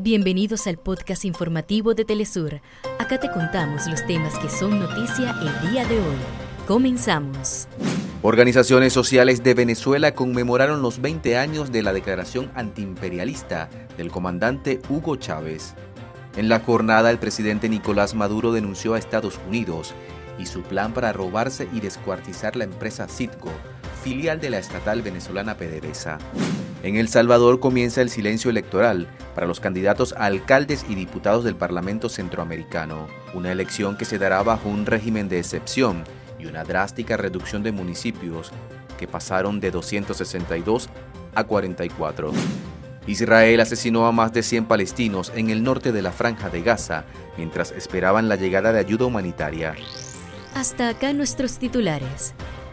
Bienvenidos al podcast informativo de Telesur. Acá te contamos los temas que son noticia el día de hoy. Comenzamos. Organizaciones sociales de Venezuela conmemoraron los 20 años de la declaración antiimperialista del comandante Hugo Chávez. En la jornada, el presidente Nicolás Maduro denunció a Estados Unidos y su plan para robarse y descuartizar la empresa Citgo, filial de la estatal venezolana PDVSA. En El Salvador comienza el silencio electoral para los candidatos a alcaldes y diputados del Parlamento Centroamericano, una elección que se dará bajo un régimen de excepción y una drástica reducción de municipios que pasaron de 262 a 44. Israel asesinó a más de 100 palestinos en el norte de la franja de Gaza mientras esperaban la llegada de ayuda humanitaria. Hasta acá nuestros titulares.